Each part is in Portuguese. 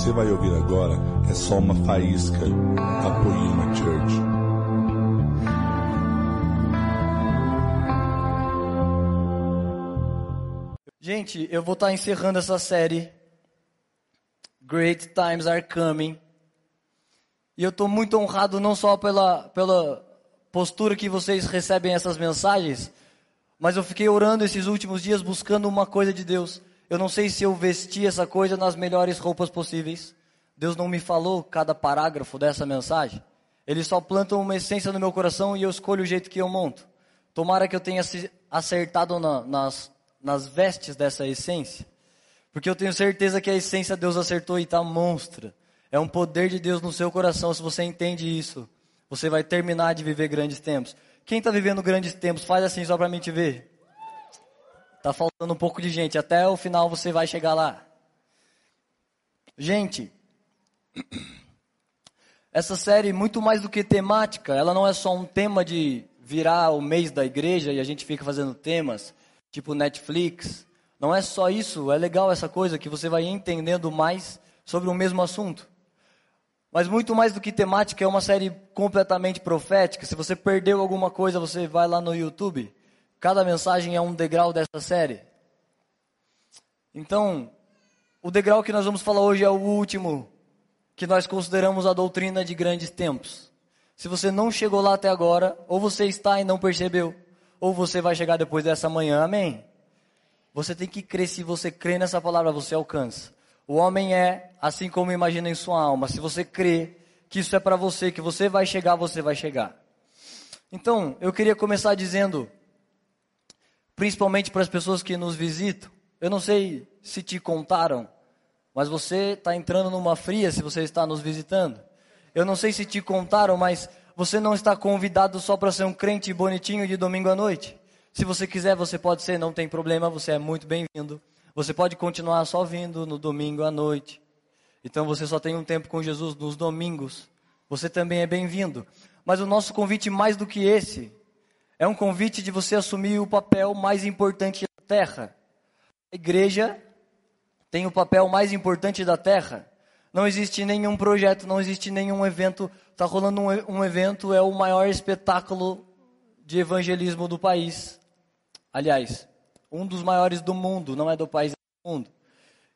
você vai ouvir agora é só uma faísca da Poema Church. Gente, eu vou estar encerrando essa série. Great Times Are Coming. E eu estou muito honrado não só pela, pela postura que vocês recebem essas mensagens, mas eu fiquei orando esses últimos dias buscando uma coisa de Deus. Eu não sei se eu vesti essa coisa nas melhores roupas possíveis. Deus não me falou cada parágrafo dessa mensagem. Ele só planta uma essência no meu coração e eu escolho o jeito que eu monto. Tomara que eu tenha acertado na, nas, nas vestes dessa essência. Porque eu tenho certeza que a essência Deus acertou e está monstra. É um poder de Deus no seu coração. Se você entende isso, você vai terminar de viver grandes tempos. Quem está vivendo grandes tempos, faz assim só para mim te ver. Tá faltando um pouco de gente. Até o final você vai chegar lá. Gente, essa série, muito mais do que temática, ela não é só um tema de virar o mês da igreja e a gente fica fazendo temas, tipo Netflix. Não é só isso, é legal essa coisa que você vai entendendo mais sobre o mesmo assunto. Mas muito mais do que temática, é uma série completamente profética. Se você perdeu alguma coisa, você vai lá no YouTube Cada mensagem é um degrau dessa série. Então, o degrau que nós vamos falar hoje é o último, que nós consideramos a doutrina de grandes tempos. Se você não chegou lá até agora, ou você está e não percebeu, ou você vai chegar depois dessa manhã, amém? Você tem que crer, se você crê nessa palavra, você alcança. O homem é assim como imagina em sua alma. Se você crê que isso é para você, que você vai chegar, você vai chegar. Então, eu queria começar dizendo principalmente para as pessoas que nos visitam. Eu não sei se te contaram, mas você está entrando numa fria se você está nos visitando. Eu não sei se te contaram, mas você não está convidado só para ser um crente bonitinho de domingo à noite. Se você quiser, você pode ser, não tem problema, você é muito bem-vindo. Você pode continuar só vindo no domingo à noite. Então você só tem um tempo com Jesus nos domingos. Você também é bem-vindo. Mas o nosso convite mais do que esse é um convite de você assumir o papel mais importante da terra. A igreja tem o papel mais importante da terra. Não existe nenhum projeto, não existe nenhum evento. Está rolando um, um evento, é o maior espetáculo de evangelismo do país. Aliás, um dos maiores do mundo, não é do país, é do mundo.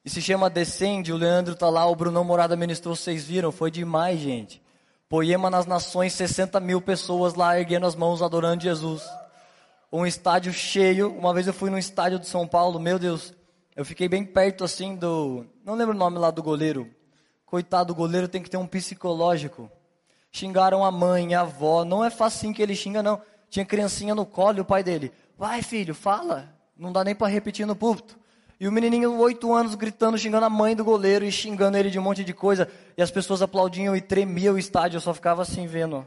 E se chama Descende, o Leandro está lá, o Brunão Morada ministrou, vocês viram, foi demais, gente. Poema nas Nações, 60 mil pessoas lá erguendo as mãos, adorando Jesus. Um estádio cheio. Uma vez eu fui no estádio de São Paulo, meu Deus, eu fiquei bem perto assim do. Não lembro o nome lá do goleiro. Coitado, o goleiro tem que ter um psicológico. Xingaram a mãe, a avó. Não é facinho que ele xinga, não. Tinha criancinha no colo e o pai dele. Vai, filho, fala. Não dá nem para repetir no púlpito. E o menininho, oito anos, gritando, xingando a mãe do goleiro e xingando ele de um monte de coisa. E as pessoas aplaudiam e tremia o estádio. Eu só ficava assim vendo.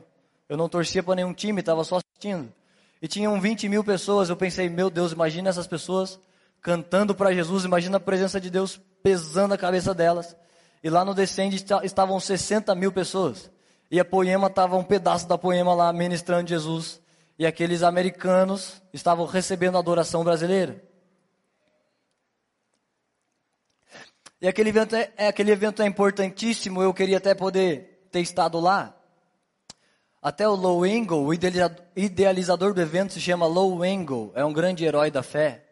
Eu não torcia para nenhum time, estava só assistindo. E tinham 20 mil pessoas. Eu pensei, meu Deus, imagina essas pessoas cantando para Jesus. Imagina a presença de Deus pesando a cabeça delas. E lá no Descende estavam 60 mil pessoas. E a Poema estava um pedaço da Poema lá ministrando Jesus. E aqueles americanos estavam recebendo a adoração brasileira. E aquele evento é, é, aquele evento é importantíssimo, eu queria até poder ter estado lá. Até o Low Engle, o idealizador do evento se chama Low Engle, é um grande herói da fé.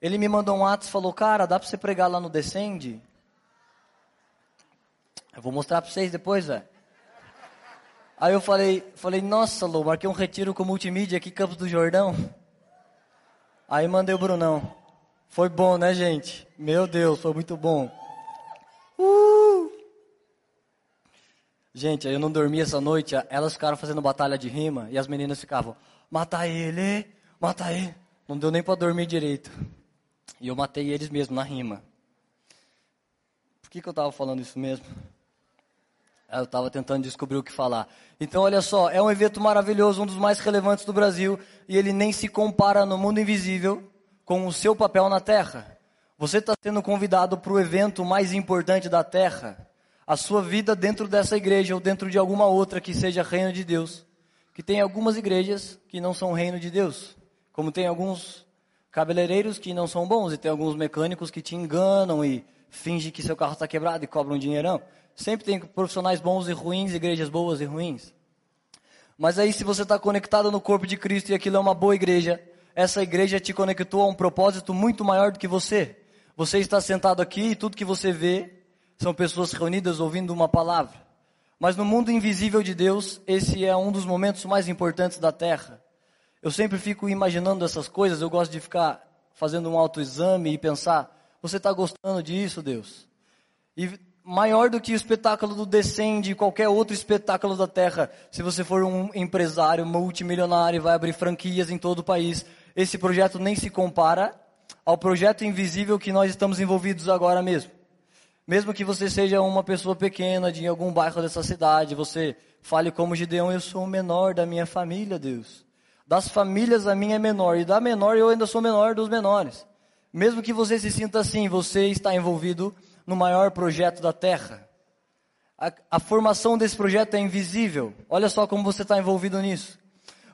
Ele me mandou um ato e falou, cara, dá para você pregar lá no Descende? Eu vou mostrar para vocês depois, velho. Aí eu falei, falei, nossa, Lou, marquei um retiro com multimídia aqui, Campos do Jordão. Aí mandei o Brunão. Foi bom, né, gente? Meu Deus, foi muito bom. Uh! Gente, eu não dormi essa noite, elas ficaram fazendo batalha de rima e as meninas ficavam, mata ele, mata ele. Não deu nem para dormir direito. E eu matei eles mesmo na rima. Por que, que eu estava falando isso mesmo? Eu estava tentando descobrir o que falar. Então, olha só, é um evento maravilhoso, um dos mais relevantes do Brasil, e ele nem se compara no mundo invisível com o seu papel na Terra. Você está sendo convidado para o evento mais importante da terra. A sua vida dentro dessa igreja ou dentro de alguma outra que seja reino de Deus. Que tem algumas igrejas que não são reino de Deus. Como tem alguns cabeleireiros que não são bons e tem alguns mecânicos que te enganam e finge que seu carro está quebrado e cobra um dinheirão. Sempre tem profissionais bons e ruins, igrejas boas e ruins. Mas aí, se você está conectado no corpo de Cristo e aquilo é uma boa igreja, essa igreja te conectou a um propósito muito maior do que você. Você está sentado aqui e tudo que você vê são pessoas reunidas ouvindo uma palavra. Mas no mundo invisível de Deus, esse é um dos momentos mais importantes da terra. Eu sempre fico imaginando essas coisas, eu gosto de ficar fazendo um autoexame e pensar: você está gostando disso, Deus? E maior do que o espetáculo do Descende, qualquer outro espetáculo da terra, se você for um empresário multimilionário e vai abrir franquias em todo o país, esse projeto nem se compara ao projeto invisível que nós estamos envolvidos agora mesmo. Mesmo que você seja uma pessoa pequena de algum bairro dessa cidade, você fale como Gideão, eu sou o menor da minha família, Deus. Das famílias a minha é menor, e da menor eu ainda sou menor dos menores. Mesmo que você se sinta assim, você está envolvido no maior projeto da terra. A, a formação desse projeto é invisível. Olha só como você está envolvido nisso.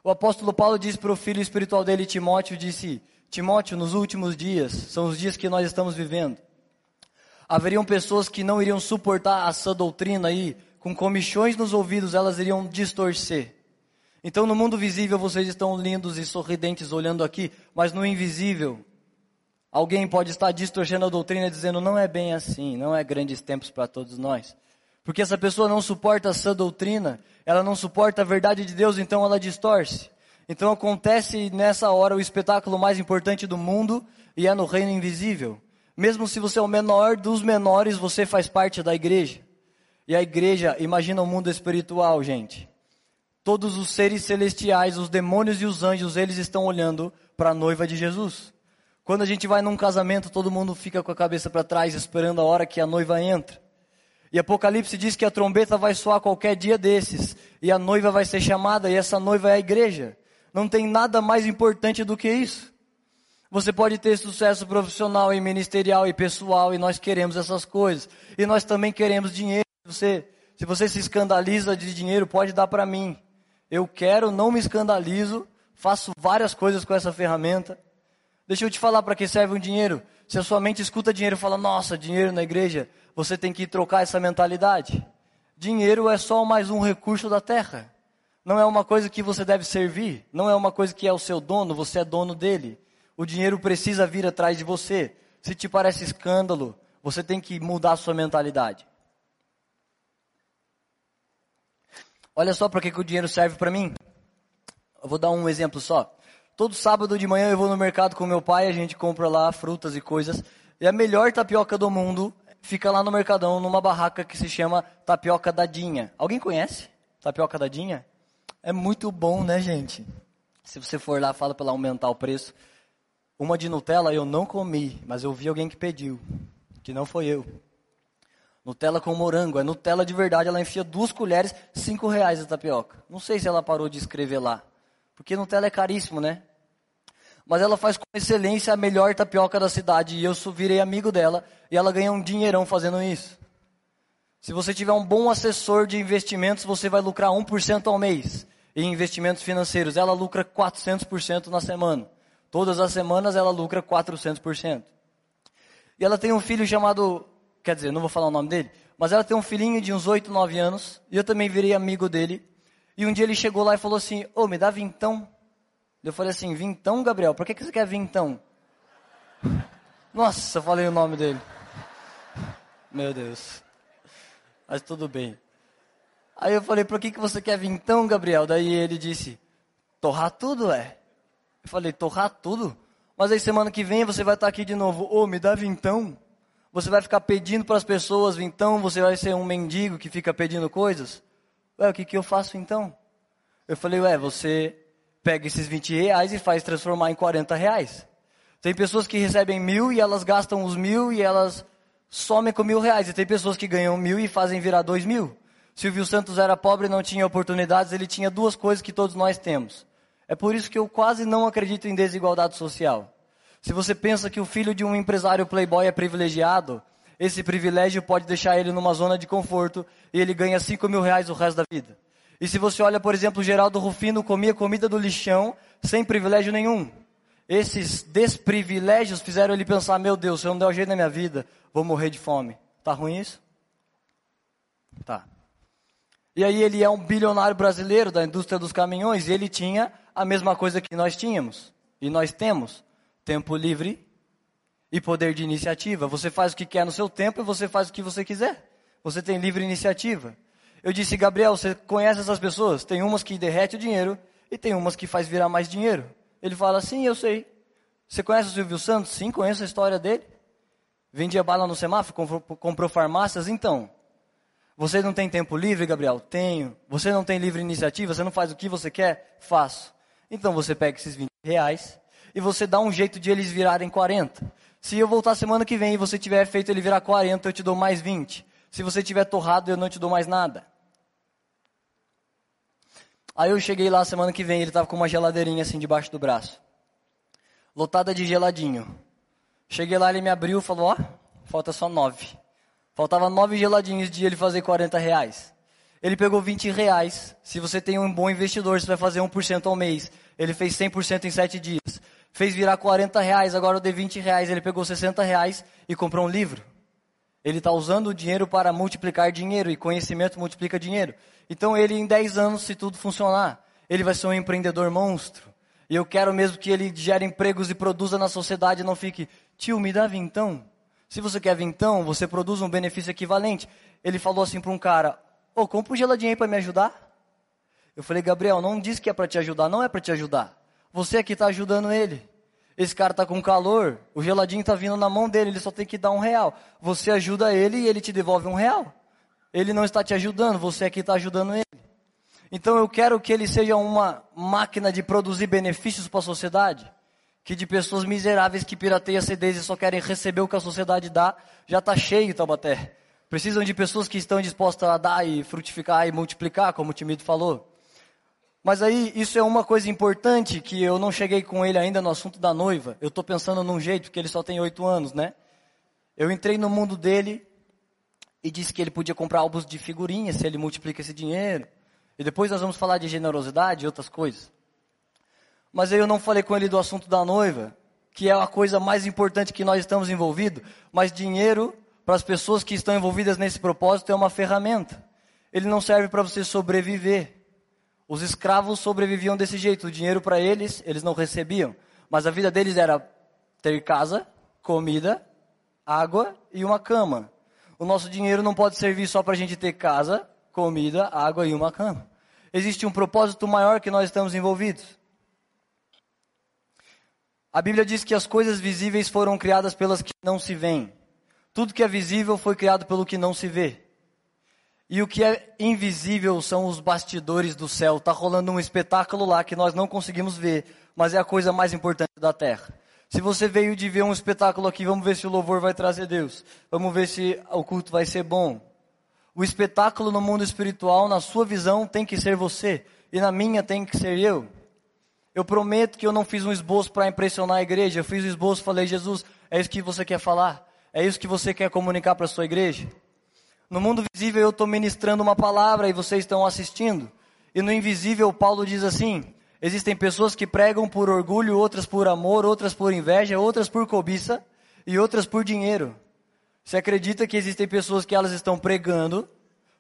O apóstolo Paulo disse para o filho espiritual dele, Timóteo, disse, Timóteo, nos últimos dias, são os dias que nós estamos vivendo haveriam pessoas que não iriam suportar essa doutrina aí, com comichões nos ouvidos, elas iriam distorcer. Então, no mundo visível, vocês estão lindos e sorridentes olhando aqui, mas no invisível, alguém pode estar distorcendo a doutrina dizendo não é bem assim, não é grandes tempos para todos nós. Porque essa pessoa não suporta essa doutrina, ela não suporta a verdade de Deus, então ela distorce. Então acontece nessa hora o espetáculo mais importante do mundo e é no reino invisível. Mesmo se você é o menor dos menores, você faz parte da igreja. E a igreja, imagina o mundo espiritual, gente. Todos os seres celestiais, os demônios e os anjos, eles estão olhando para a noiva de Jesus. Quando a gente vai num casamento, todo mundo fica com a cabeça para trás, esperando a hora que a noiva entra. E Apocalipse diz que a trombeta vai soar qualquer dia desses, e a noiva vai ser chamada, e essa noiva é a igreja. Não tem nada mais importante do que isso. Você pode ter sucesso profissional e ministerial e pessoal, e nós queremos essas coisas. E nós também queremos dinheiro. Você, se você se escandaliza de dinheiro, pode dar para mim. Eu quero, não me escandalizo, faço várias coisas com essa ferramenta. Deixa eu te falar para que serve o dinheiro. Se a sua mente escuta dinheiro e fala, nossa, dinheiro na igreja, você tem que trocar essa mentalidade. Dinheiro é só mais um recurso da terra. Não é uma coisa que você deve servir. Não é uma coisa que é o seu dono, você é dono dele. O dinheiro precisa vir atrás de você. Se te parece escândalo, você tem que mudar a sua mentalidade. Olha só para que, que o dinheiro serve para mim. Eu vou dar um exemplo só. Todo sábado de manhã eu vou no mercado com meu pai, a gente compra lá frutas e coisas. E a melhor tapioca do mundo fica lá no Mercadão, numa barraca que se chama Tapioca Dadinha. Alguém conhece Tapioca Dadinha? É muito bom, né, gente? Se você for lá, fala para aumentar o preço. Uma de Nutella eu não comi, mas eu vi alguém que pediu, que não foi eu. Nutella com morango, é Nutella de verdade, ela enfia duas colheres, cinco reais a tapioca. Não sei se ela parou de escrever lá, porque Nutella é caríssimo, né? Mas ela faz com excelência a melhor tapioca da cidade, e eu virei amigo dela, e ela ganha um dinheirão fazendo isso. Se você tiver um bom assessor de investimentos, você vai lucrar 1% ao mês em investimentos financeiros. Ela lucra 400% na semana. Todas as semanas ela lucra 400%. E ela tem um filho chamado, quer dizer, não vou falar o nome dele, mas ela tem um filhinho de uns 8, 9 anos, e eu também virei amigo dele. E um dia ele chegou lá e falou assim: Ô, oh, me dá vintão. Eu falei assim: Vintão, Gabriel? Por que, que você quer vintão? Nossa, eu falei o nome dele. Meu Deus. Mas tudo bem. Aí eu falei: Por que, que você quer vintão, Gabriel? Daí ele disse: Torrar tudo, é. Eu falei, torrar tudo? Mas aí semana que vem você vai estar aqui de novo. Ô, oh, me dá vintão. Você vai ficar pedindo para as pessoas vintão, você vai ser um mendigo que fica pedindo coisas? Ué, o que, que eu faço então? Eu falei, ué, você pega esses 20 reais e faz transformar em 40 reais. Tem pessoas que recebem mil e elas gastam os mil e elas somem com mil reais. E tem pessoas que ganham mil e fazem virar dois mil. Silvio Santos era pobre e não tinha oportunidades, ele tinha duas coisas que todos nós temos. É por isso que eu quase não acredito em desigualdade social. Se você pensa que o filho de um empresário playboy é privilegiado, esse privilégio pode deixar ele numa zona de conforto e ele ganha 5 mil reais o resto da vida. E se você olha, por exemplo, Geraldo Rufino comia comida do lixão sem privilégio nenhum. esses desprivilégios fizeram ele pensar: meu Deus, se eu não der o jeito na minha vida, vou morrer de fome. Tá ruim isso? Tá. E aí ele é um bilionário brasileiro da indústria dos caminhões e ele tinha a mesma coisa que nós tínhamos. E nós temos tempo livre e poder de iniciativa. Você faz o que quer no seu tempo e você faz o que você quiser. Você tem livre iniciativa. Eu disse, Gabriel, você conhece essas pessoas? Tem umas que derrete o dinheiro e tem umas que faz virar mais dinheiro. Ele fala, sim, eu sei. Você conhece o Silvio Santos? Sim, conheço a história dele. Vendia bala no semáforo, comprou, farmácias. Então, você não tem tempo livre, Gabriel? Tenho. Você não tem livre iniciativa? Você não faz o que você quer? Faço. Então você pega esses 20 reais e você dá um jeito de eles virarem 40. Se eu voltar semana que vem e você tiver feito ele virar 40, eu te dou mais 20. Se você tiver torrado, eu não te dou mais nada. Aí eu cheguei lá semana que vem, ele estava com uma geladeirinha assim debaixo do braço. Lotada de geladinho. Cheguei lá, ele me abriu e falou, ó, falta só nove. Faltava nove geladinhos de ele fazer 40 reais. Ele pegou 20 reais. Se você tem um bom investidor, você vai fazer 1% ao mês. Ele fez 100% em 7 dias fez virar 40 reais, agora eu dei 20 reais, ele pegou 60 reais e comprou um livro. Ele está usando o dinheiro para multiplicar dinheiro e conhecimento multiplica dinheiro. Então ele em 10 anos, se tudo funcionar, ele vai ser um empreendedor monstro. E eu quero mesmo que ele gere empregos e produza na sociedade e não fique, tio, me dá vintão. Se você quer vintão, você produz um benefício equivalente. Ele falou assim para um cara, ô, oh, compra um geladinho aí para me ajudar. Eu falei, Gabriel, não diz que é para te ajudar, não é para te ajudar. Você aqui está ajudando ele. Esse cara está com calor, o geladinho está vindo na mão dele, ele só tem que dar um real. Você ajuda ele e ele te devolve um real. Ele não está te ajudando, você aqui está ajudando ele. Então eu quero que ele seja uma máquina de produzir benefícios para a sociedade. Que de pessoas miseráveis que pirateiam CDs e só querem receber o que a sociedade dá, já está cheio Taubaté. Precisam de pessoas que estão dispostas a dar e frutificar e multiplicar, como o Timido falou. Mas aí, isso é uma coisa importante que eu não cheguei com ele ainda no assunto da noiva. Eu estou pensando num jeito, porque ele só tem oito anos, né? Eu entrei no mundo dele e disse que ele podia comprar álbuns de figurinhas se ele multiplica esse dinheiro. E depois nós vamos falar de generosidade e outras coisas. Mas aí eu não falei com ele do assunto da noiva, que é a coisa mais importante que nós estamos envolvidos. Mas dinheiro, para as pessoas que estão envolvidas nesse propósito, é uma ferramenta. Ele não serve para você sobreviver. Os escravos sobreviviam desse jeito. O dinheiro para eles, eles não recebiam. Mas a vida deles era ter casa, comida, água e uma cama. O nosso dinheiro não pode servir só para a gente ter casa, comida, água e uma cama. Existe um propósito maior que nós estamos envolvidos. A Bíblia diz que as coisas visíveis foram criadas pelas que não se veem. Tudo que é visível foi criado pelo que não se vê. E o que é invisível são os bastidores do céu. Está rolando um espetáculo lá que nós não conseguimos ver, mas é a coisa mais importante da terra. Se você veio de ver um espetáculo aqui, vamos ver se o louvor vai trazer Deus. Vamos ver se o culto vai ser bom. O espetáculo no mundo espiritual, na sua visão, tem que ser você. E na minha tem que ser eu. Eu prometo que eu não fiz um esboço para impressionar a igreja. Eu fiz um esboço falei, Jesus, é isso que você quer falar? É isso que você quer comunicar para a sua igreja? No mundo visível eu estou ministrando uma palavra e vocês estão assistindo. E no invisível Paulo diz assim: existem pessoas que pregam por orgulho, outras por amor, outras por inveja, outras por cobiça e outras por dinheiro. Você acredita que existem pessoas que elas estão pregando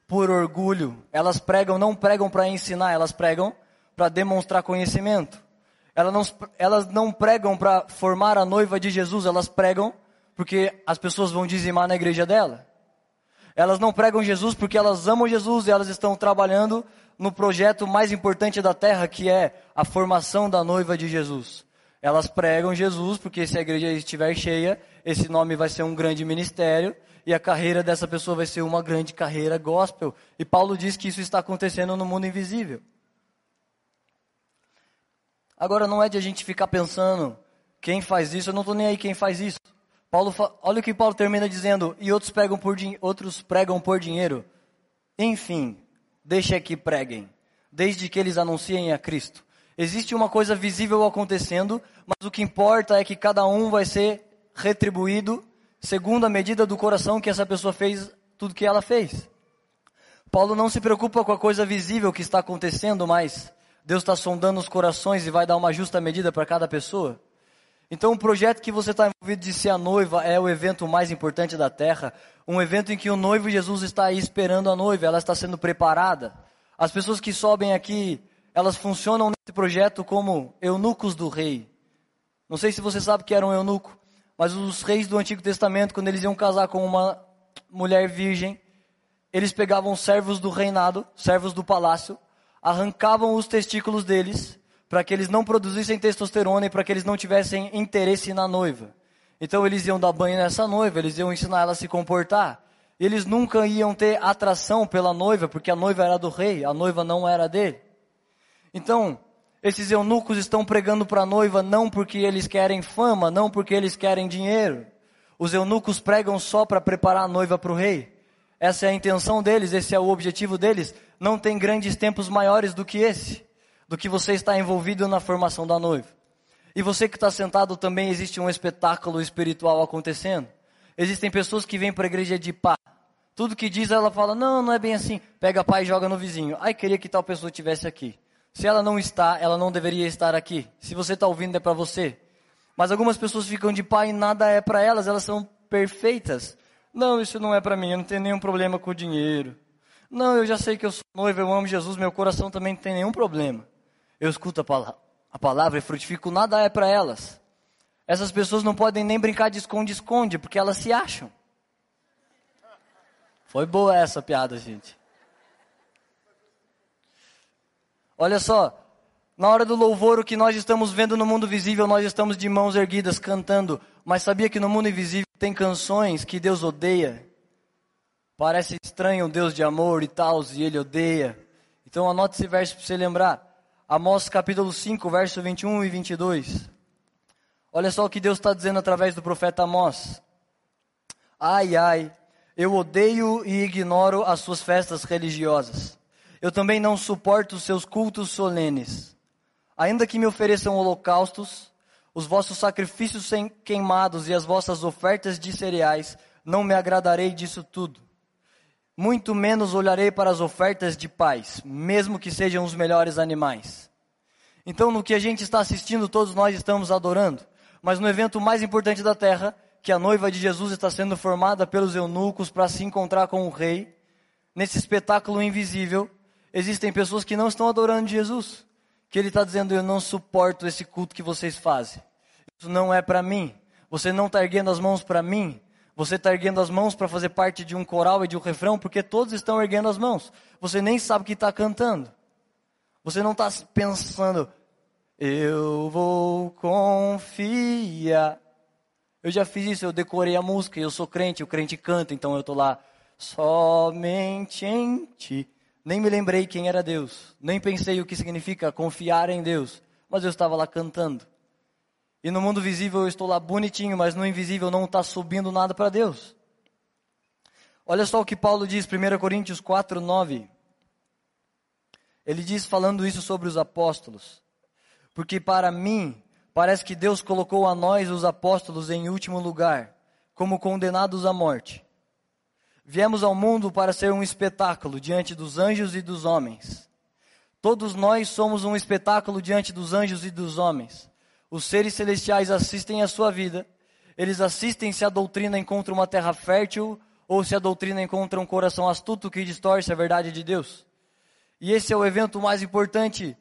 por orgulho? Elas pregam, não pregam para ensinar, elas pregam para demonstrar conhecimento. Elas não, elas não pregam para formar a noiva de Jesus, elas pregam porque as pessoas vão dizimar na igreja dela. Elas não pregam Jesus porque elas amam Jesus e elas estão trabalhando no projeto mais importante da terra, que é a formação da noiva de Jesus. Elas pregam Jesus porque se a igreja estiver cheia, esse nome vai ser um grande ministério e a carreira dessa pessoa vai ser uma grande carreira gospel. E Paulo diz que isso está acontecendo no mundo invisível. Agora não é de a gente ficar pensando quem faz isso, eu não estou nem aí quem faz isso. Paulo, olha o que Paulo termina dizendo, e outros pregam por, outros pregam por dinheiro. Enfim, deixa que preguem, desde que eles anunciem a Cristo. Existe uma coisa visível acontecendo, mas o que importa é que cada um vai ser retribuído segundo a medida do coração que essa pessoa fez tudo que ela fez. Paulo não se preocupa com a coisa visível que está acontecendo, mas Deus está sondando os corações e vai dar uma justa medida para cada pessoa. Então, o projeto que você está envolvido de ser a noiva é o evento mais importante da terra. Um evento em que o noivo Jesus está aí esperando a noiva, ela está sendo preparada. As pessoas que sobem aqui, elas funcionam nesse projeto como eunucos do rei. Não sei se você sabe que era um eunuco, mas os reis do Antigo Testamento, quando eles iam casar com uma mulher virgem, eles pegavam servos do reinado, servos do palácio, arrancavam os testículos deles para que eles não produzissem testosterona e para que eles não tivessem interesse na noiva. Então eles iam dar banho nessa noiva, eles iam ensinar ela a se comportar. Eles nunca iam ter atração pela noiva, porque a noiva era do rei, a noiva não era dele. Então, esses eunucos estão pregando para a noiva não porque eles querem fama, não porque eles querem dinheiro. Os eunucos pregam só para preparar a noiva para o rei. Essa é a intenção deles, esse é o objetivo deles. Não tem grandes tempos maiores do que esse do que você está envolvido na formação da noiva. E você que está sentado também existe um espetáculo espiritual acontecendo. Existem pessoas que vêm para a igreja de pá. Tudo que diz ela fala, não, não é bem assim. Pega pá e joga no vizinho. Ai, queria que tal pessoa estivesse aqui. Se ela não está, ela não deveria estar aqui. Se você está ouvindo, é para você. Mas algumas pessoas ficam de pá e nada é para elas, elas são perfeitas. Não, isso não é para mim, eu não tenho nenhum problema com o dinheiro. Não, eu já sei que eu sou noivo, eu amo Jesus, meu coração também não tem nenhum problema eu escuto a, palavra, a palavra e frutifico, nada é para elas. Essas pessoas não podem nem brincar de esconde-esconde, porque elas se acham. Foi boa essa piada, gente. Olha só, na hora do louvor, o que nós estamos vendo no mundo visível, nós estamos de mãos erguidas cantando. Mas sabia que no mundo invisível tem canções que Deus odeia? Parece estranho um Deus de amor e tal, e Ele odeia. Então anote esse verso para você lembrar. Amós capítulo 5, verso 21 e 22. Olha só o que Deus está dizendo através do profeta Amós. Ai, ai, eu odeio e ignoro as suas festas religiosas. Eu também não suporto os seus cultos solenes. Ainda que me ofereçam holocaustos, os vossos sacrifícios queimados e as vossas ofertas de cereais, não me agradarei disso tudo. Muito menos olharei para as ofertas de paz, mesmo que sejam os melhores animais. Então, no que a gente está assistindo, todos nós estamos adorando. Mas no evento mais importante da terra, que a noiva de Jesus está sendo formada pelos eunucos para se encontrar com o rei, nesse espetáculo invisível, existem pessoas que não estão adorando Jesus. Que ele está dizendo: Eu não suporto esse culto que vocês fazem. Isso não é para mim. Você não está erguendo as mãos para mim. Você está erguendo as mãos para fazer parte de um coral e de um refrão, porque todos estão erguendo as mãos. Você nem sabe o que está cantando. Você não está pensando, eu vou confiar. Eu já fiz isso, eu decorei a música, eu sou crente, o crente canta, então eu estou lá, somente em ti. Nem me lembrei quem era Deus, nem pensei o que significa confiar em Deus, mas eu estava lá cantando. E no mundo visível eu estou lá bonitinho, mas no invisível não está subindo nada para Deus. Olha só o que Paulo diz, 1 Coríntios 4, 9. Ele diz, falando isso sobre os apóstolos: Porque para mim, parece que Deus colocou a nós, os apóstolos, em último lugar, como condenados à morte. Viemos ao mundo para ser um espetáculo diante dos anjos e dos homens. Todos nós somos um espetáculo diante dos anjos e dos homens. Os seres celestiais assistem a sua vida, eles assistem se a doutrina encontra uma terra fértil ou se a doutrina encontra um coração astuto que distorce a verdade de Deus. E esse é o evento mais importante.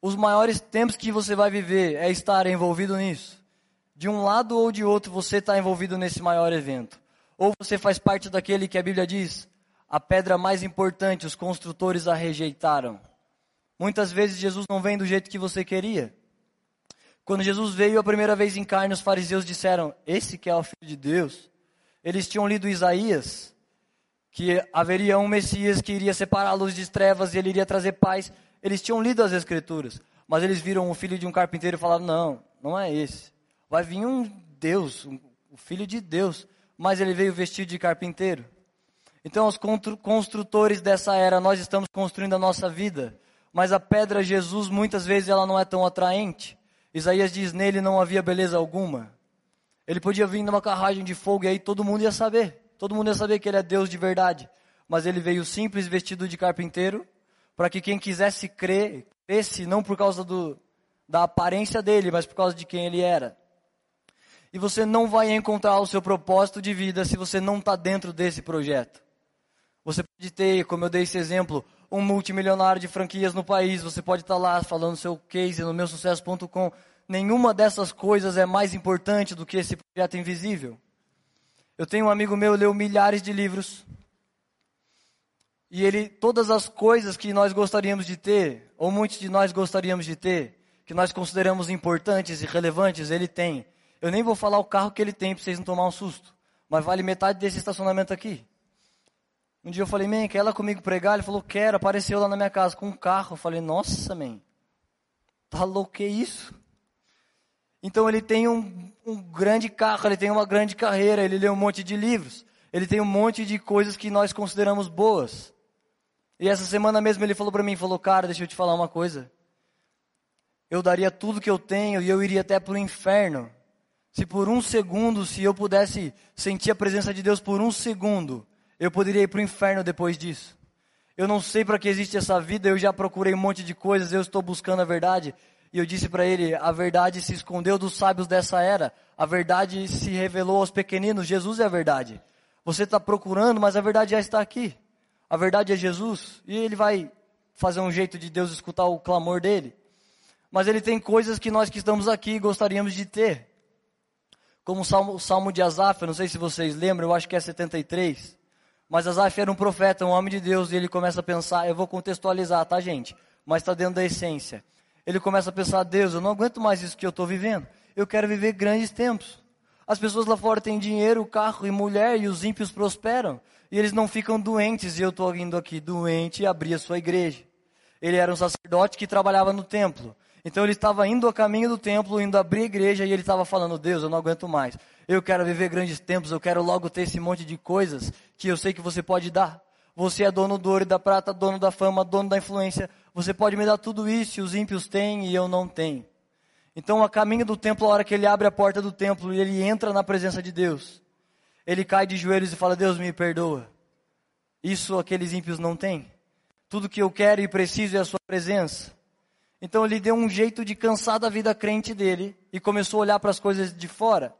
Os maiores tempos que você vai viver é estar envolvido nisso. De um lado ou de outro, você está envolvido nesse maior evento. Ou você faz parte daquele que a Bíblia diz: a pedra mais importante, os construtores a rejeitaram. Muitas vezes Jesus não vem do jeito que você queria. Quando Jesus veio a primeira vez em carne, os fariseus disseram: Esse que é o Filho de Deus. Eles tinham lido Isaías, que haveria um Messias que iria luz de trevas e ele iria trazer paz. Eles tinham lido as Escrituras, mas eles viram o filho de um carpinteiro e falaram: Não, não é esse. Vai vir um Deus, um, o Filho de Deus, mas ele veio vestido de carpinteiro. Então, os construtores dessa era, nós estamos construindo a nossa vida, mas a pedra Jesus, muitas vezes, ela não é tão atraente. Isaías diz: nele não havia beleza alguma. Ele podia vir numa carruagem de fogo e aí todo mundo ia saber. Todo mundo ia saber que ele é Deus de verdade. Mas ele veio simples, vestido de carpinteiro, para que quem quisesse crer, cresce não por causa do, da aparência dele, mas por causa de quem ele era. E você não vai encontrar o seu propósito de vida se você não está dentro desse projeto. Você pode ter, como eu dei esse exemplo, um multimilionário de franquias no país, você pode estar tá lá falando seu case no meusucesso.com. Nenhuma dessas coisas é mais importante do que esse projeto invisível. Eu tenho um amigo meu, leu milhares de livros. E ele, todas as coisas que nós gostaríamos de ter, ou muitos de nós gostaríamos de ter, que nós consideramos importantes e relevantes, ele tem. Eu nem vou falar o carro que ele tem para vocês não tomar um susto. Mas vale metade desse estacionamento aqui. Um dia eu falei, man, quer ela comigo pregar? Ele falou, quero. Apareceu lá na minha casa com um carro. Eu falei, nossa, man, tá louco que isso? Então ele tem um, um grande carro, ele tem uma grande carreira, ele lê um monte de livros, ele tem um monte de coisas que nós consideramos boas. E essa semana mesmo ele falou para mim, falou, cara, deixa eu te falar uma coisa. Eu daria tudo que eu tenho e eu iria até para o inferno. Se por um segundo, se eu pudesse sentir a presença de Deus por um segundo, eu poderia ir para o inferno depois disso. Eu não sei para que existe essa vida, eu já procurei um monte de coisas, eu estou buscando a verdade. E eu disse para ele: a verdade se escondeu dos sábios dessa era, a verdade se revelou aos pequeninos, Jesus é a verdade. Você está procurando, mas a verdade já está aqui. A verdade é Jesus, e ele vai fazer um jeito de Deus escutar o clamor dele. Mas ele tem coisas que nós que estamos aqui gostaríamos de ter. Como o Salmo, o Salmo de Asaf, eu não sei se vocês lembram, eu acho que é 73. Mas Asaf era um profeta, um homem de Deus, e ele começa a pensar, eu vou contextualizar, tá gente? Mas está dentro da essência. Ele começa a pensar, Deus, eu não aguento mais isso que eu estou vivendo. Eu quero viver grandes tempos. As pessoas lá fora têm dinheiro, carro e mulher, e os ímpios prosperam. E eles não ficam doentes, e eu estou vindo aqui doente e abrir a sua igreja. Ele era um sacerdote que trabalhava no templo. Então ele estava indo a caminho do templo, indo abrir a igreja, e ele estava falando, Deus, eu não aguento mais. Eu quero viver grandes tempos, eu quero logo ter esse monte de coisas que eu sei que você pode dar. Você é dono do ouro e da prata, dono da fama, dono da influência. Você pode me dar tudo isso e os ímpios têm e eu não tenho. Então, a caminho do templo, a hora que ele abre a porta do templo e ele entra na presença de Deus, ele cai de joelhos e fala: Deus me perdoa. Isso aqueles ímpios não têm. Tudo que eu quero e preciso é a sua presença. Então ele deu um jeito de cansar da vida crente dele e começou a olhar para as coisas de fora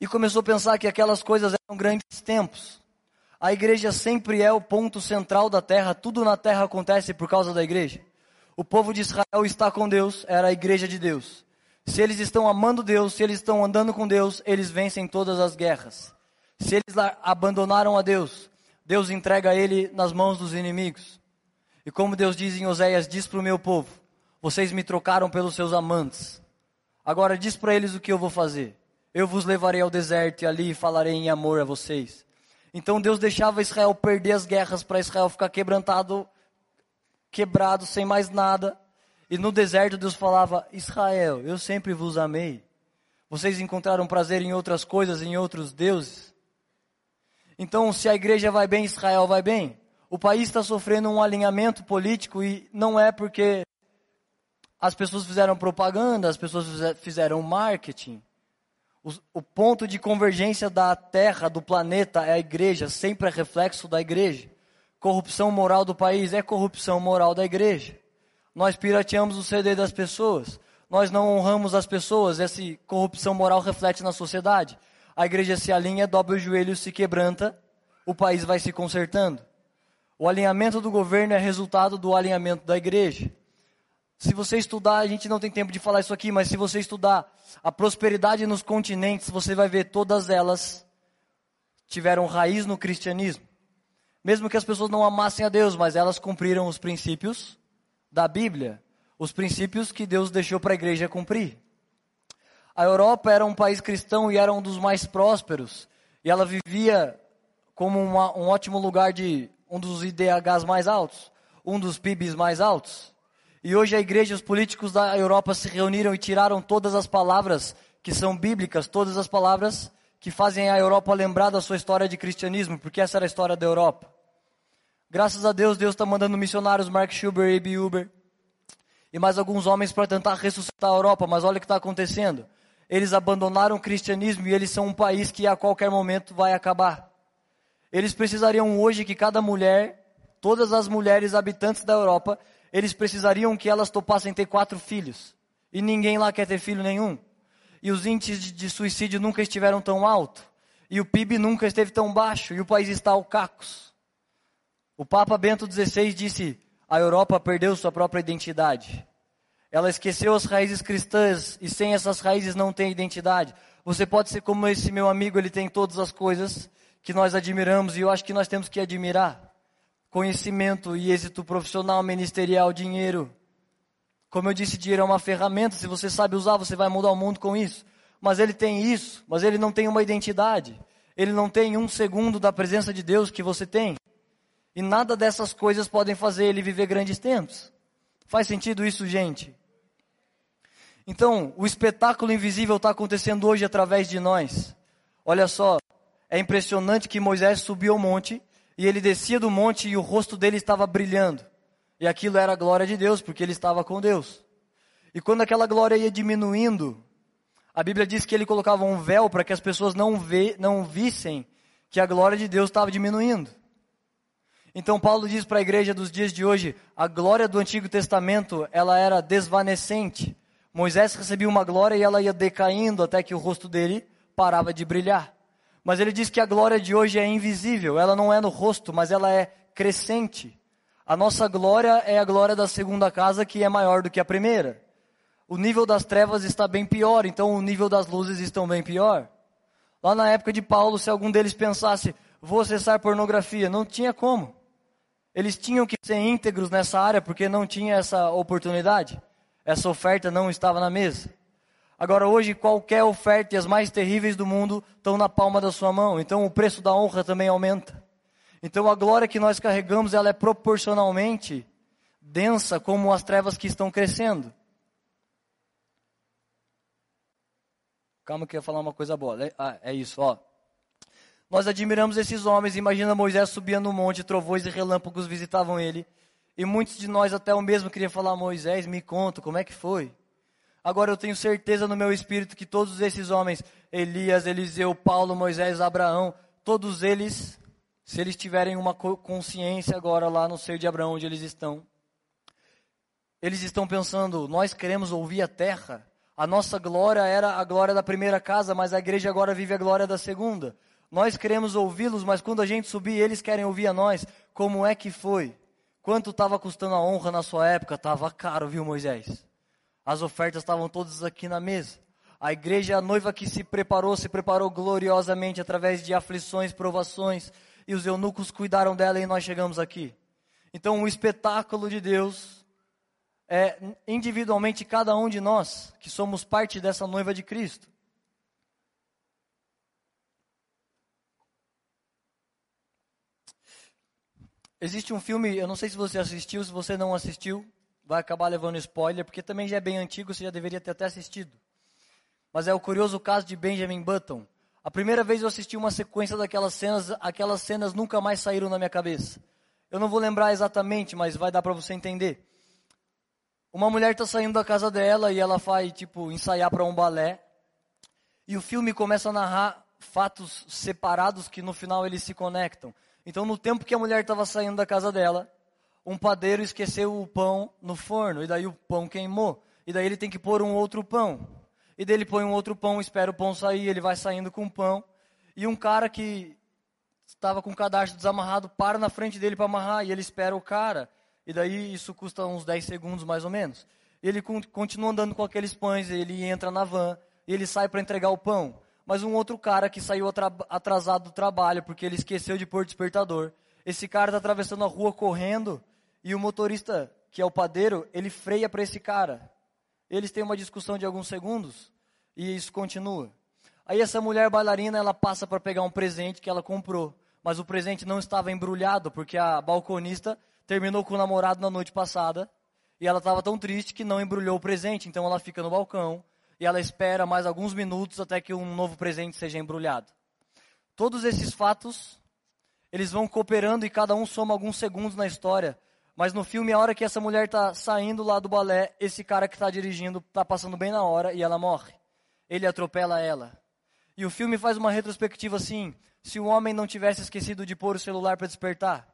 e começou a pensar que aquelas coisas eram grandes tempos. A igreja sempre é o ponto central da terra, tudo na terra acontece por causa da igreja. O povo de Israel está com Deus, era a igreja de Deus. Se eles estão amando Deus, se eles estão andando com Deus, eles vencem todas as guerras. Se eles abandonaram a Deus, Deus entrega ele nas mãos dos inimigos. E como Deus diz em Oséias, diz para o meu povo: vocês me trocaram pelos seus amantes. Agora diz para eles o que eu vou fazer. Eu vos levarei ao deserto e ali falarei em amor a vocês. Então Deus deixava Israel perder as guerras para Israel ficar quebrantado, quebrado, sem mais nada. E no deserto Deus falava: Israel, eu sempre vos amei. Vocês encontraram prazer em outras coisas, em outros deuses. Então, se a igreja vai bem, Israel vai bem. O país está sofrendo um alinhamento político e não é porque as pessoas fizeram propaganda, as pessoas fizeram marketing. O, o, ponto de convergência da Terra, do planeta, é a igreja, sempre é reflexo da igreja. Corrupção moral do país é corrupção moral da igreja. Nós pirateamos o CD das pessoas. Nós não honramos as pessoas. Essa corrupção moral reflete na sociedade. A igreja se alinha, dobra o joelho, se quebranta, o país vai se consertando. O alinhamento do governo é resultado do alinhamento da igreja. Se você estudar, a gente não tem tempo de falar isso aqui, mas se você estudar a prosperidade nos continentes, você vai ver todas elas tiveram raiz no cristianismo. Mesmo que as pessoas não amassem a Deus, mas elas cumpriram os princípios da Bíblia, os princípios que Deus deixou para a igreja cumprir. A Europa era um país cristão e era um dos mais prósperos, e ela vivia como uma, um ótimo lugar de um dos IDHs mais altos, um dos PIBs mais altos. E hoje a igreja, os políticos da Europa se reuniram e tiraram todas as palavras que são bíblicas, todas as palavras que fazem a Europa lembrar da sua história de cristianismo, porque essa era a história da Europa. Graças a Deus, Deus está mandando missionários, Mark Schuber, A.B. Uber, e mais alguns homens para tentar ressuscitar a Europa, mas olha o que está acontecendo. Eles abandonaram o cristianismo e eles são um país que a qualquer momento vai acabar. Eles precisariam hoje que cada mulher, todas as mulheres habitantes da Europa, eles precisariam que elas topassem ter quatro filhos. E ninguém lá quer ter filho nenhum. e os índices de suicídio nunca estiveram tão altos, e o PIB nunca esteve tão baixo, e o país está ao cacos. O Papa Bento XVI disse: a Europa perdeu sua própria identidade. Ela esqueceu as raízes cristãs e sem essas raízes não tem identidade. Você pode ser como esse meu amigo, ele tem todas as coisas que nós admiramos e eu acho que nós temos que admirar. Conhecimento e êxito profissional, ministerial, dinheiro. Como eu disse, dinheiro é uma ferramenta, se você sabe usar, você vai mudar o mundo com isso. Mas ele tem isso, mas ele não tem uma identidade. Ele não tem um segundo da presença de Deus que você tem. E nada dessas coisas podem fazer ele viver grandes tempos. Faz sentido isso, gente? Então, o espetáculo invisível está acontecendo hoje através de nós. Olha só, é impressionante que Moisés subiu ao monte e ele descia do monte e o rosto dele estava brilhando. E aquilo era a glória de Deus, porque ele estava com Deus. E quando aquela glória ia diminuindo, a Bíblia diz que ele colocava um véu para que as pessoas não, vê, não vissem que a glória de Deus estava diminuindo. Então Paulo diz para a igreja dos dias de hoje, a glória do Antigo Testamento, ela era desvanecente. Moisés recebia uma glória e ela ia decaindo até que o rosto dele parava de brilhar. Mas ele diz que a glória de hoje é invisível, ela não é no rosto, mas ela é crescente. A nossa glória é a glória da segunda casa que é maior do que a primeira. O nível das trevas está bem pior, então o nível das luzes estão bem pior. Lá na época de Paulo, se algum deles pensasse, vou acessar pornografia, não tinha como. Eles tinham que ser íntegros nessa área porque não tinha essa oportunidade. Essa oferta não estava na mesa. Agora, hoje, qualquer oferta e as mais terríveis do mundo estão na palma da sua mão. Então, o preço da honra também aumenta. Então, a glória que nós carregamos, ela é proporcionalmente densa como as trevas que estão crescendo. Calma que eu ia falar uma coisa boa. Ah, é isso, ó. Nós admiramos esses homens. Imagina Moisés subia no monte, trovões e relâmpagos visitavam ele. E muitos de nós até o mesmo queria falar, Moisés, me conta, como é que foi? Agora eu tenho certeza no meu espírito que todos esses homens, Elias, Eliseu, Paulo, Moisés, Abraão, todos eles, se eles tiverem uma consciência agora lá no ser de Abraão onde eles estão, eles estão pensando, nós queremos ouvir a terra. A nossa glória era a glória da primeira casa, mas a igreja agora vive a glória da segunda. Nós queremos ouvi-los, mas quando a gente subir, eles querem ouvir a nós. Como é que foi? Quanto estava custando a honra na sua época? Estava caro, viu, Moisés? As ofertas estavam todas aqui na mesa. A igreja, a noiva que se preparou, se preparou gloriosamente através de aflições, provações, e os eunucos cuidaram dela e nós chegamos aqui. Então, o espetáculo de Deus é individualmente cada um de nós que somos parte dessa noiva de Cristo. Existe um filme, eu não sei se você assistiu, se você não assistiu, vai acabar levando spoiler, porque também já é bem antigo, você já deveria ter até assistido. Mas é o curioso caso de Benjamin Button. A primeira vez eu assisti uma sequência daquelas cenas, aquelas cenas nunca mais saíram na minha cabeça. Eu não vou lembrar exatamente, mas vai dar para você entender. Uma mulher está saindo da casa dela e ela vai, tipo, ensaiar para um balé. E o filme começa a narrar fatos separados que no final eles se conectam. Então, no tempo que a mulher estava saindo da casa dela, um padeiro esqueceu o pão no forno, e daí o pão queimou. E daí ele tem que pôr um outro pão. E daí ele põe um outro pão, espera o pão sair, ele vai saindo com o pão. E um cara que estava com o cadastro desamarrado para na frente dele para amarrar, e ele espera o cara. E daí isso custa uns 10 segundos mais ou menos. Ele continua andando com aqueles pães, ele entra na van, e ele sai para entregar o pão mas um outro cara que saiu atrasado do trabalho porque ele esqueceu de pôr despertador. Esse cara está atravessando a rua correndo e o motorista, que é o padeiro, ele freia para esse cara. Eles têm uma discussão de alguns segundos e isso continua. Aí essa mulher bailarina, ela passa para pegar um presente que ela comprou, mas o presente não estava embrulhado porque a balconista terminou com o namorado na noite passada e ela estava tão triste que não embrulhou o presente, então ela fica no balcão e ela espera mais alguns minutos até que um novo presente seja embrulhado. Todos esses fatos, eles vão cooperando e cada um soma alguns segundos na história. Mas no filme, a hora que essa mulher está saindo lá do balé, esse cara que está dirigindo está passando bem na hora e ela morre. Ele atropela ela. E o filme faz uma retrospectiva assim: se o homem não tivesse esquecido de pôr o celular para despertar,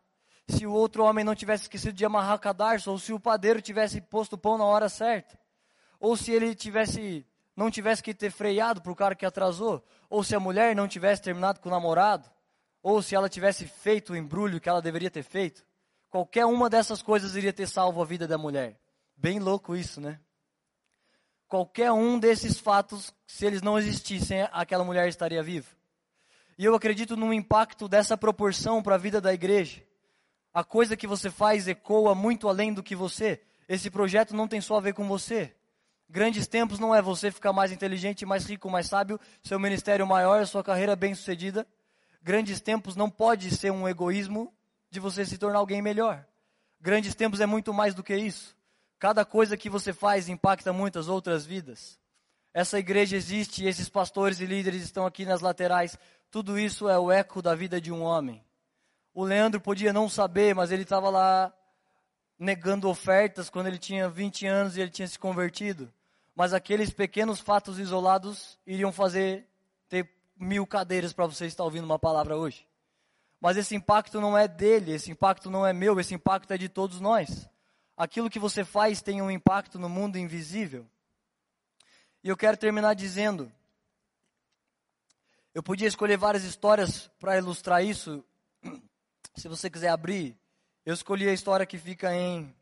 se o outro homem não tivesse esquecido de amarrar cadarço, ou se o padeiro tivesse posto o pão na hora certa, ou se ele tivesse não tivesse que ter freado para o cara que atrasou, ou se a mulher não tivesse terminado com o namorado, ou se ela tivesse feito o embrulho que ela deveria ter feito, qualquer uma dessas coisas iria ter salvo a vida da mulher. Bem louco isso, né? Qualquer um desses fatos, se eles não existissem, aquela mulher estaria viva. E eu acredito no impacto dessa proporção para a vida da igreja. A coisa que você faz ecoa muito além do que você. Esse projeto não tem só a ver com você. Grandes tempos não é você ficar mais inteligente, mais rico, mais sábio, seu ministério maior, sua carreira bem-sucedida. Grandes tempos não pode ser um egoísmo de você se tornar alguém melhor. Grandes tempos é muito mais do que isso. Cada coisa que você faz impacta muitas outras vidas. Essa igreja existe esses pastores e líderes estão aqui nas laterais. Tudo isso é o eco da vida de um homem. O Leandro podia não saber, mas ele estava lá negando ofertas quando ele tinha 20 anos e ele tinha se convertido mas aqueles pequenos fatos isolados iriam fazer ter mil cadeiras para você estar ouvindo uma palavra hoje. Mas esse impacto não é dele, esse impacto não é meu, esse impacto é de todos nós. Aquilo que você faz tem um impacto no mundo invisível. E eu quero terminar dizendo: eu podia escolher várias histórias para ilustrar isso. Se você quiser abrir, eu escolhi a história que fica em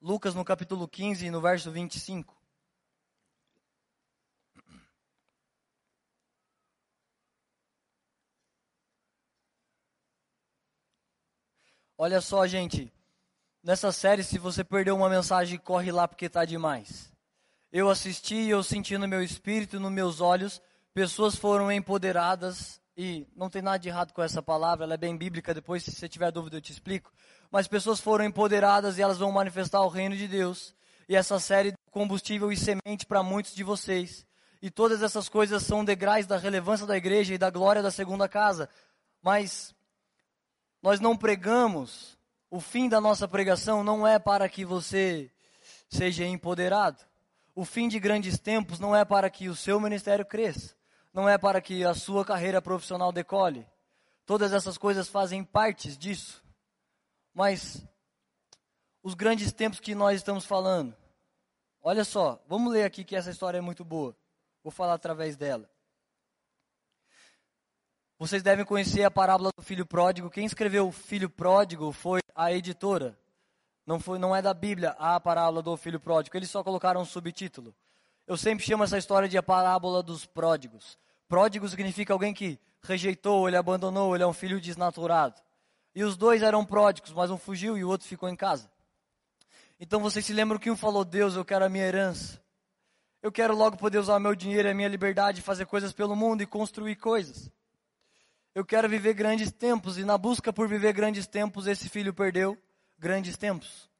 Lucas no capítulo 15, no verso 25. Olha só, gente. Nessa série, se você perdeu uma mensagem, corre lá porque tá demais. Eu assisti e eu senti no meu espírito, nos meus olhos, pessoas foram empoderadas e não tem nada de errado com essa palavra, ela é bem bíblica, depois se você tiver dúvida eu te explico. Mas pessoas foram empoderadas e elas vão manifestar o reino de Deus. E essa série combustível e semente para muitos de vocês. E todas essas coisas são degraus da relevância da igreja e da glória da segunda casa. Mas nós não pregamos, o fim da nossa pregação não é para que você seja empoderado. O fim de grandes tempos não é para que o seu ministério cresça, não é para que a sua carreira profissional decole. Todas essas coisas fazem parte disso. Mas os grandes tempos que nós estamos falando, olha só, vamos ler aqui que essa história é muito boa. Vou falar através dela. Vocês devem conhecer a parábola do filho pródigo. Quem escreveu o filho pródigo foi a editora. Não, foi, não é da Bíblia a parábola do filho pródigo. Eles só colocaram um subtítulo. Eu sempre chamo essa história de a parábola dos pródigos. Pródigo significa alguém que rejeitou, ele abandonou, ele é um filho desnaturado. E os dois eram pródigos, mas um fugiu e o outro ficou em casa. Então vocês se lembram que um falou: Deus, eu quero a minha herança. Eu quero logo poder usar meu dinheiro e a minha liberdade, fazer coisas pelo mundo e construir coisas. Eu quero viver grandes tempos, e na busca por viver grandes tempos, esse filho perdeu grandes tempos.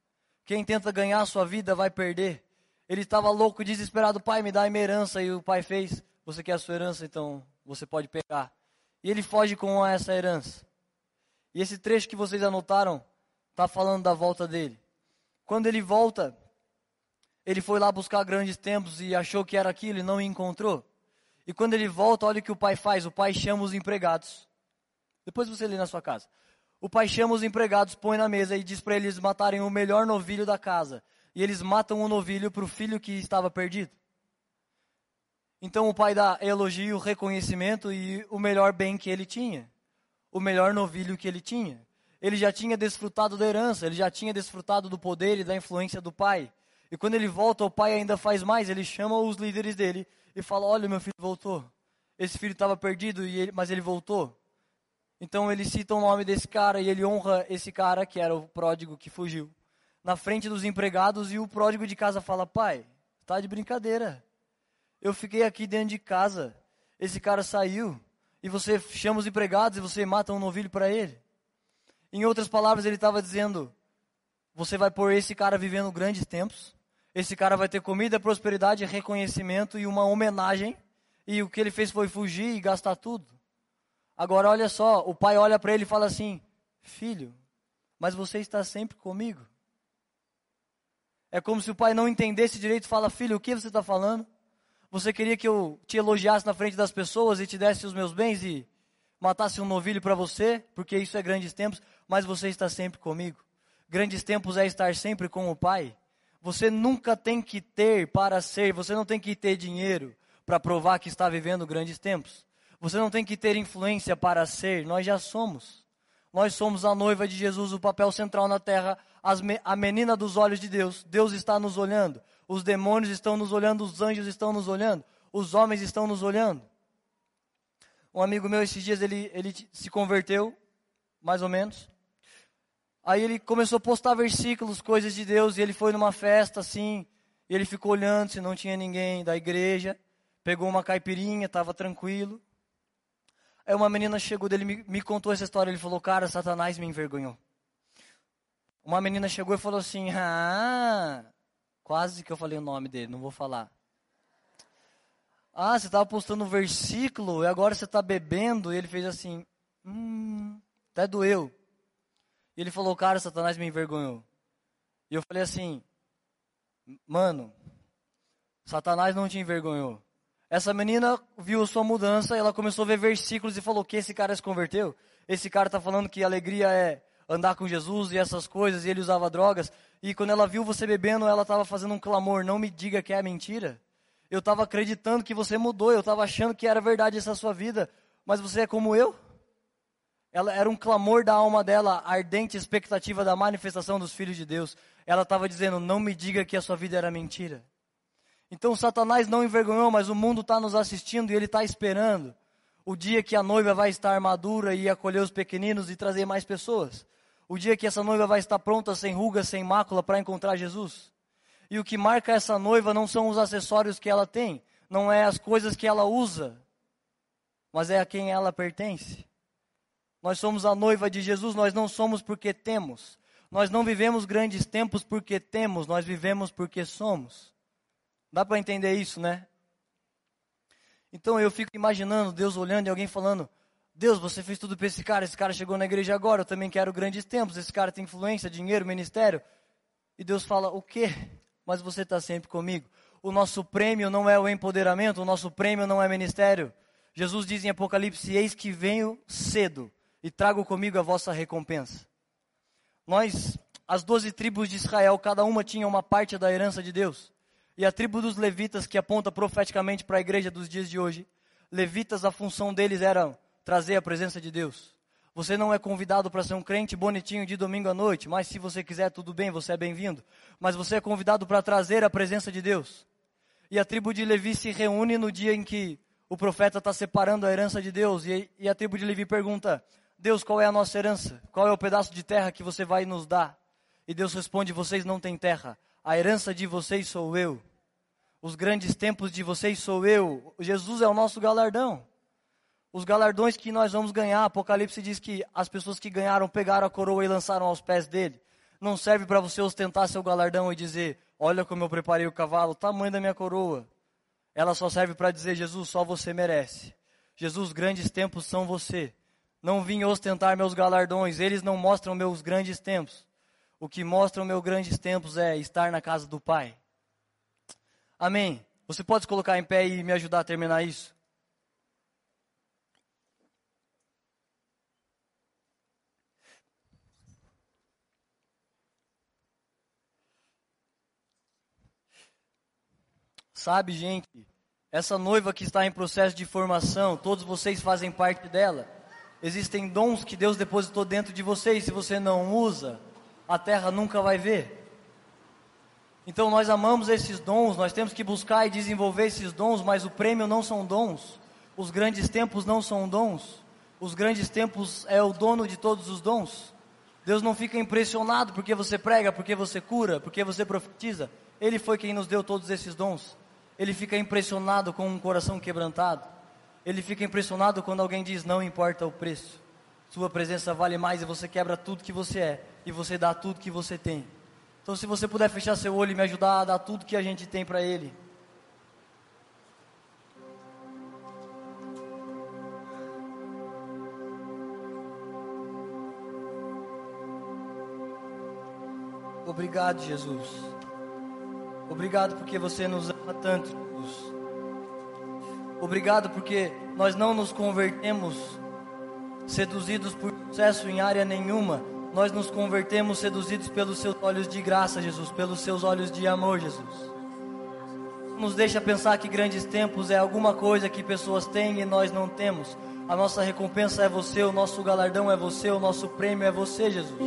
Quem tenta ganhar a sua vida vai perder. Ele estava louco, desesperado, pai, me dá a herança, e o pai fez, você quer a sua herança, então você pode pegar. E ele foge com essa herança. E esse trecho que vocês anotaram, está falando da volta dele. Quando ele volta, ele foi lá buscar grandes tempos e achou que era aquilo e não encontrou. E quando ele volta, olha o que o pai faz: o pai chama os empregados depois você lê na sua casa. O pai chama os empregados, põe na mesa e diz para eles matarem o melhor novilho da casa. E eles matam o novilho para o filho que estava perdido. Então o pai dá elogio, reconhecimento e o melhor bem que ele tinha. O melhor novilho que ele tinha. Ele já tinha desfrutado da herança, ele já tinha desfrutado do poder e da influência do pai. E quando ele volta, o pai ainda faz mais, ele chama os líderes dele e fala: Olha, meu filho voltou. Esse filho estava perdido, ele, mas ele voltou. Então ele cita o nome desse cara e ele honra esse cara, que era o pródigo que fugiu, na frente dos empregados e o pródigo de casa fala: Pai, tá de brincadeira. Eu fiquei aqui dentro de casa, esse cara saiu e você chama os empregados e você mata um novilho para ele. Em outras palavras, ele estava dizendo: Você vai pôr esse cara vivendo grandes tempos, esse cara vai ter comida, prosperidade, reconhecimento e uma homenagem, e o que ele fez foi fugir e gastar tudo. Agora olha só, o pai olha para ele e fala assim: Filho, mas você está sempre comigo. É como se o pai não entendesse direito e fala: Filho, o que você está falando? Você queria que eu te elogiasse na frente das pessoas e te desse os meus bens e matasse um novilho para você? Porque isso é grandes tempos, mas você está sempre comigo. Grandes tempos é estar sempre com o pai. Você nunca tem que ter para ser, você não tem que ter dinheiro para provar que está vivendo grandes tempos. Você não tem que ter influência para ser, nós já somos. Nós somos a noiva de Jesus, o papel central na terra, me, a menina dos olhos de Deus. Deus está nos olhando. Os demônios estão nos olhando, os anjos estão nos olhando, os homens estão nos olhando. Um amigo meu, esses dias, ele, ele se converteu, mais ou menos. Aí ele começou a postar versículos, coisas de Deus, e ele foi numa festa assim, e ele ficou olhando se não tinha ninguém da igreja, pegou uma caipirinha, estava tranquilo. Aí uma menina chegou dele, me, me contou essa história, ele falou, cara, Satanás me envergonhou. Uma menina chegou e falou assim, ah, quase que eu falei o nome dele, não vou falar. Ah, você estava postando um versículo e agora você está bebendo. E ele fez assim, hum, até doeu. E ele falou, cara, Satanás me envergonhou. E eu falei assim, mano, Satanás não te envergonhou. Essa menina viu sua mudança, ela começou a ver versículos e falou que esse cara se converteu. Esse cara está falando que alegria é andar com Jesus e essas coisas, e ele usava drogas. E quando ela viu você bebendo, ela estava fazendo um clamor: não me diga que é mentira. Eu estava acreditando que você mudou, eu estava achando que era verdade essa sua vida, mas você é como eu? Ela era um clamor da alma dela, ardente expectativa da manifestação dos filhos de Deus. Ela estava dizendo: Não me diga que a sua vida era mentira. Então Satanás não envergonhou, mas o mundo está nos assistindo e ele está esperando o dia que a noiva vai estar madura e acolher os pequeninos e trazer mais pessoas. O dia que essa noiva vai estar pronta, sem ruga, sem mácula, para encontrar Jesus. E o que marca essa noiva não são os acessórios que ela tem, não é as coisas que ela usa, mas é a quem ela pertence. Nós somos a noiva de Jesus, nós não somos porque temos. Nós não vivemos grandes tempos porque temos, nós vivemos porque somos. Dá para entender isso, né? Então eu fico imaginando Deus olhando e alguém falando: Deus, você fez tudo para esse cara, esse cara chegou na igreja agora, eu também quero grandes tempos, esse cara tem influência, dinheiro, ministério. E Deus fala: O quê? Mas você está sempre comigo. O nosso prêmio não é o empoderamento, o nosso prêmio não é ministério. Jesus diz em Apocalipse: Eis que venho cedo e trago comigo a vossa recompensa. Nós, as doze tribos de Israel, cada uma tinha uma parte da herança de Deus. E a tribo dos levitas, que aponta profeticamente para a igreja dos dias de hoje, levitas, a função deles era trazer a presença de Deus. Você não é convidado para ser um crente bonitinho de domingo à noite, mas se você quiser, tudo bem, você é bem-vindo. Mas você é convidado para trazer a presença de Deus. E a tribo de Levi se reúne no dia em que o profeta está separando a herança de Deus. E, e a tribo de Levi pergunta: Deus, qual é a nossa herança? Qual é o pedaço de terra que você vai nos dar? E Deus responde: Vocês não têm terra, a herança de vocês sou eu. Os grandes tempos de vocês sou eu. Jesus é o nosso galardão. Os galardões que nós vamos ganhar, Apocalipse diz que as pessoas que ganharam pegaram a coroa e lançaram aos pés dele. Não serve para você ostentar seu galardão e dizer: Olha como eu preparei o cavalo, o tamanho da minha coroa. Ela só serve para dizer: Jesus, só você merece. Jesus, grandes tempos são você. Não vim ostentar meus galardões, eles não mostram meus grandes tempos. O que mostram meus grandes tempos é estar na casa do Pai. Amém. Você pode colocar em pé e me ajudar a terminar isso? Sabe, gente, essa noiva que está em processo de formação, todos vocês fazem parte dela. Existem dons que Deus depositou dentro de você e se você não usa, a terra nunca vai ver. Então nós amamos esses dons, nós temos que buscar e desenvolver esses dons, mas o prêmio não são dons. Os grandes tempos não são dons. Os grandes tempos é o dono de todos os dons. Deus não fica impressionado porque você prega, porque você cura, porque você profetiza. Ele foi quem nos deu todos esses dons. Ele fica impressionado com um coração quebrantado. Ele fica impressionado quando alguém diz: Não importa o preço, sua presença vale mais e você quebra tudo que você é e você dá tudo que você tem. Então, se você puder fechar seu olho e me ajudar a dar tudo que a gente tem para Ele. Obrigado, Jesus. Obrigado porque você nos ama tanto, Jesus. Obrigado porque nós não nos convertemos seduzidos por sucesso em área nenhuma. Nós nos convertemos seduzidos pelos seus olhos de graça, Jesus, pelos seus olhos de amor, Jesus. Nos deixa pensar que grandes tempos é alguma coisa que pessoas têm e nós não temos. A nossa recompensa é você, o nosso galardão é você, o nosso prêmio é você, Jesus.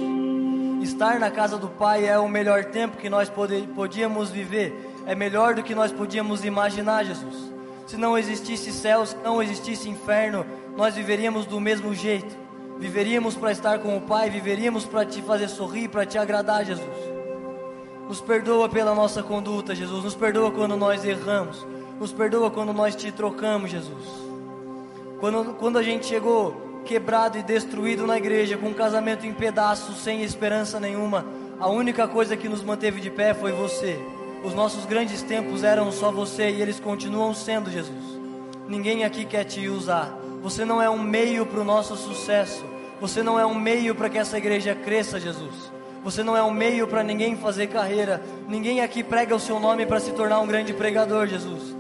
Estar na casa do Pai é o melhor tempo que nós podíamos viver, é melhor do que nós podíamos imaginar, Jesus. Se não existisse céu, se não existisse inferno, nós viveríamos do mesmo jeito. Viveríamos para estar com o Pai, viveríamos para te fazer sorrir, para te agradar, Jesus. Nos perdoa pela nossa conduta, Jesus. Nos perdoa quando nós erramos. Nos perdoa quando nós te trocamos, Jesus. Quando, quando a gente chegou quebrado e destruído na igreja, com um casamento em pedaços, sem esperança nenhuma, a única coisa que nos manteve de pé foi você. Os nossos grandes tempos eram só você e eles continuam sendo, Jesus. Ninguém aqui quer te usar. Você não é um meio para o nosso sucesso. Você não é um meio para que essa igreja cresça, Jesus. Você não é um meio para ninguém fazer carreira. Ninguém aqui prega o seu nome para se tornar um grande pregador, Jesus.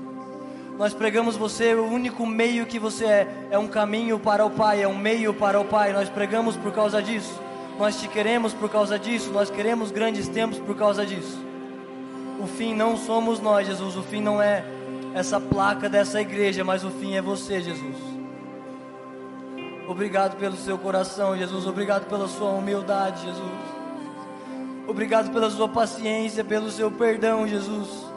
Nós pregamos você, o único meio que você é, é um caminho para o Pai, é um meio para o Pai. Nós pregamos por causa disso. Nós te queremos por causa disso. Nós queremos grandes tempos por causa disso. O fim não somos nós, Jesus. O fim não é essa placa dessa igreja, mas o fim é você, Jesus. Obrigado pelo seu coração, Jesus. Obrigado pela sua humildade, Jesus. Obrigado pela sua paciência, pelo seu perdão, Jesus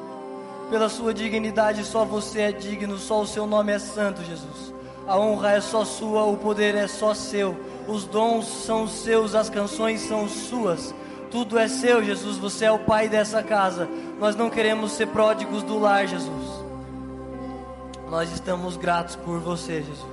pela sua dignidade, só você é digno, só o seu nome é santo, Jesus. A honra é só sua, o poder é só seu, os dons são seus, as canções são suas. Tudo é seu, Jesus. Você é o pai dessa casa. Nós não queremos ser pródigos do lar, Jesus. Nós estamos gratos por você, Jesus.